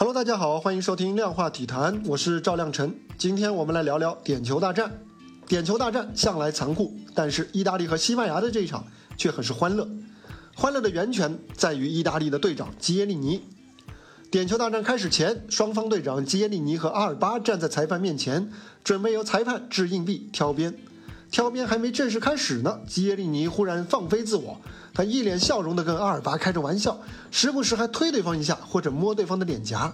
Hello，大家好，欢迎收听量化体坛，我是赵亮晨。今天我们来聊聊点球大战。点球大战向来残酷，但是意大利和西班牙的这一场却很是欢乐。欢乐的源泉在于意大利的队长基耶利尼。点球大战开始前，双方队长基耶利尼和阿尔巴站在裁判面前，准备由裁判掷硬币挑边。挑边还没正式开始呢，基耶利尼忽然放飞自我。他一脸笑容地跟阿尔巴开着玩笑，时不时还推对方一下或者摸对方的脸颊。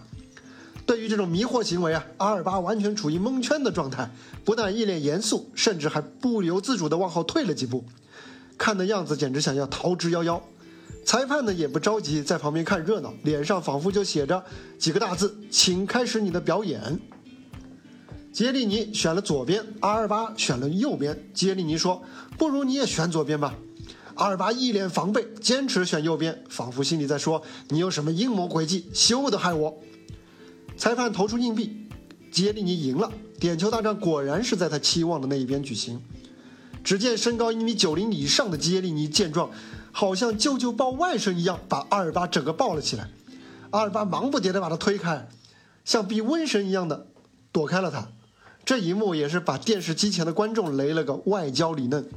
对于这种迷惑行为啊，阿尔巴完全处于蒙圈的状态，不但一脸严肃，甚至还不由自主地往后退了几步，看的样子简直想要逃之夭夭。裁判呢也不着急，在旁边看热闹，脸上仿佛就写着几个大字：“请开始你的表演。”杰利尼选了左边，阿尔巴选了右边。杰利尼说：“不如你也选左边吧。”阿尔巴一脸防备，坚持选右边，仿佛心里在说：“你有什么阴谋诡计，休得害我！”裁判投出硬币，杰利尼赢了。点球大战果然是在他期望的那一边举行。只见身高一米九零以上的杰利尼见状，好像舅舅抱外甥一样，把阿尔巴整个抱了起来。阿尔巴忙不迭地把他推开，像避瘟神一样的躲开了他。这一幕也是把电视机前的观众雷了个外焦里嫩。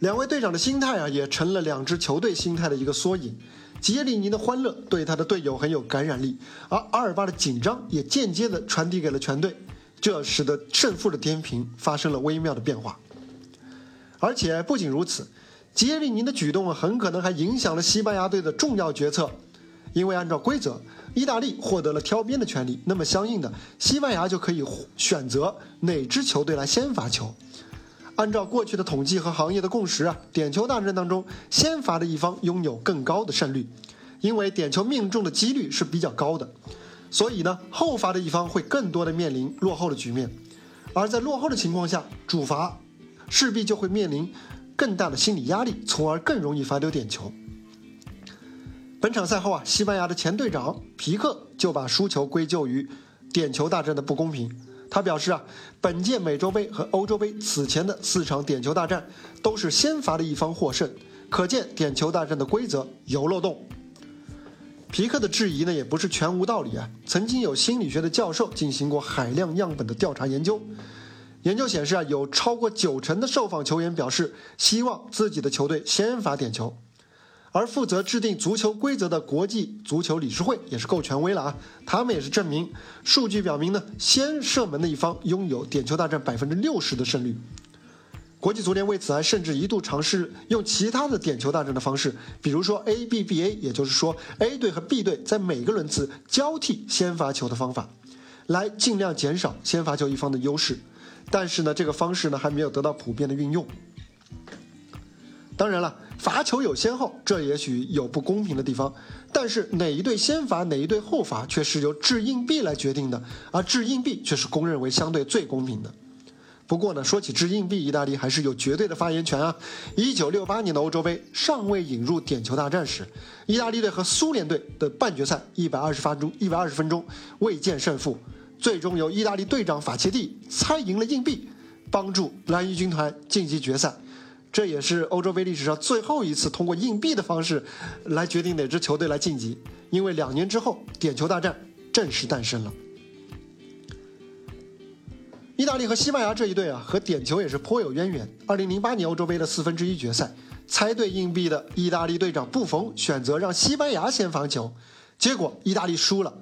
两位队长的心态啊，也成了两支球队心态的一个缩影。杰里尼的欢乐对他的队友很有感染力，而阿尔巴的紧张也间接的传递给了全队，这使得胜负的天平发生了微妙的变化。而且不仅如此，杰里尼的举动很可能还影响了西班牙队的重要决策，因为按照规则，意大利获得了挑边的权利，那么相应的，西班牙就可以选择哪支球队来先罚球。按照过去的统计和行业的共识啊，点球大战当中，先罚的一方拥有更高的胜率，因为点球命中的几率是比较高的，所以呢，后罚的一方会更多的面临落后的局面，而在落后的情况下，主罚势必就会面临更大的心理压力，从而更容易罚丢点球。本场赛后啊，西班牙的前队长皮克就把输球归咎于点球大战的不公平。他表示啊，本届美洲杯和欧洲杯此前的四场点球大战都是先罚的一方获胜，可见点球大战的规则有漏洞。皮克的质疑呢也不是全无道理啊。曾经有心理学的教授进行过海量样本的调查研究，研究显示啊，有超过九成的受访球员表示希望自己的球队先罚点球。而负责制定足球规则的国际足球理事会也是够权威了啊！他们也是证明，数据表明呢，先射门的一方拥有点球大战百分之六十的胜率。国际足联为此还甚至一度尝试用其他的点球大战的方式，比如说 A B B A，也就是说 A 队和 B 队在每个轮次交替先罚球的方法，来尽量减少先罚球一方的优势。但是呢，这个方式呢还没有得到普遍的运用。当然了。罚球有先后，这也许有不公平的地方，但是哪一队先罚，哪一队后罚，却是由掷硬币来决定的，而掷硬币却是公认为相对最公平的。不过呢，说起掷硬币，意大利还是有绝对的发言权啊。一九六八年的欧洲杯尚未引入点球大战时，意大利队和苏联队的半决赛一百二十分钟，一百二十分钟未见胜负，最终由意大利队长法切蒂猜赢了硬币，帮助蓝衣军团晋级决赛。这也是欧洲杯历史上最后一次通过硬币的方式来决定哪支球队来晋级，因为两年之后点球大战正式诞生了。意大利和西班牙这一队啊，和点球也是颇有渊源。二零零八年欧洲杯的四分之一决赛，猜对硬币的意大利队长布冯选择让西班牙先防球，结果意大利输了。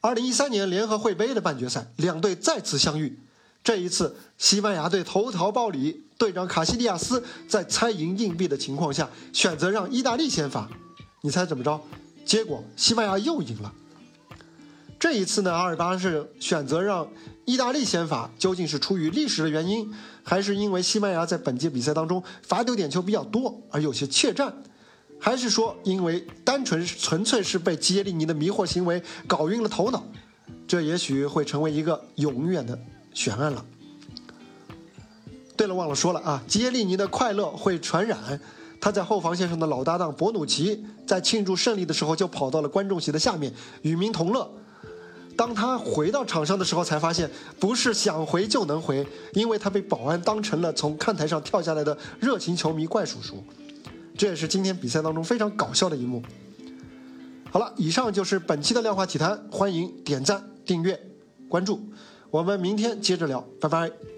二零一三年联合会杯的半决赛，两队再次相遇。这一次，西班牙队投桃报李，队长卡西利亚斯在猜赢硬币的情况下，选择让意大利先罚。你猜怎么着？结果西班牙又赢了。这一次呢，阿尔巴是选择让意大利先罚，究竟是出于历史的原因，还是因为西班牙在本届比赛当中罚丢点球比较多而有些怯战，还是说因为单纯纯粹是被基耶利尼的迷惑行为搞晕了头脑？这也许会成为一个永远的。悬案了。对了，忘了说了啊，吉耶利尼的快乐会传染。他在后防线上的老搭档博努奇在庆祝胜利的时候就跑到了观众席的下面与民同乐。当他回到场上的时候，才发现不是想回就能回，因为他被保安当成了从看台上跳下来的热情球迷怪叔叔。这也是今天比赛当中非常搞笑的一幕。好了，以上就是本期的量化体坛，欢迎点赞、订阅、关注，我们明天接着聊，拜拜。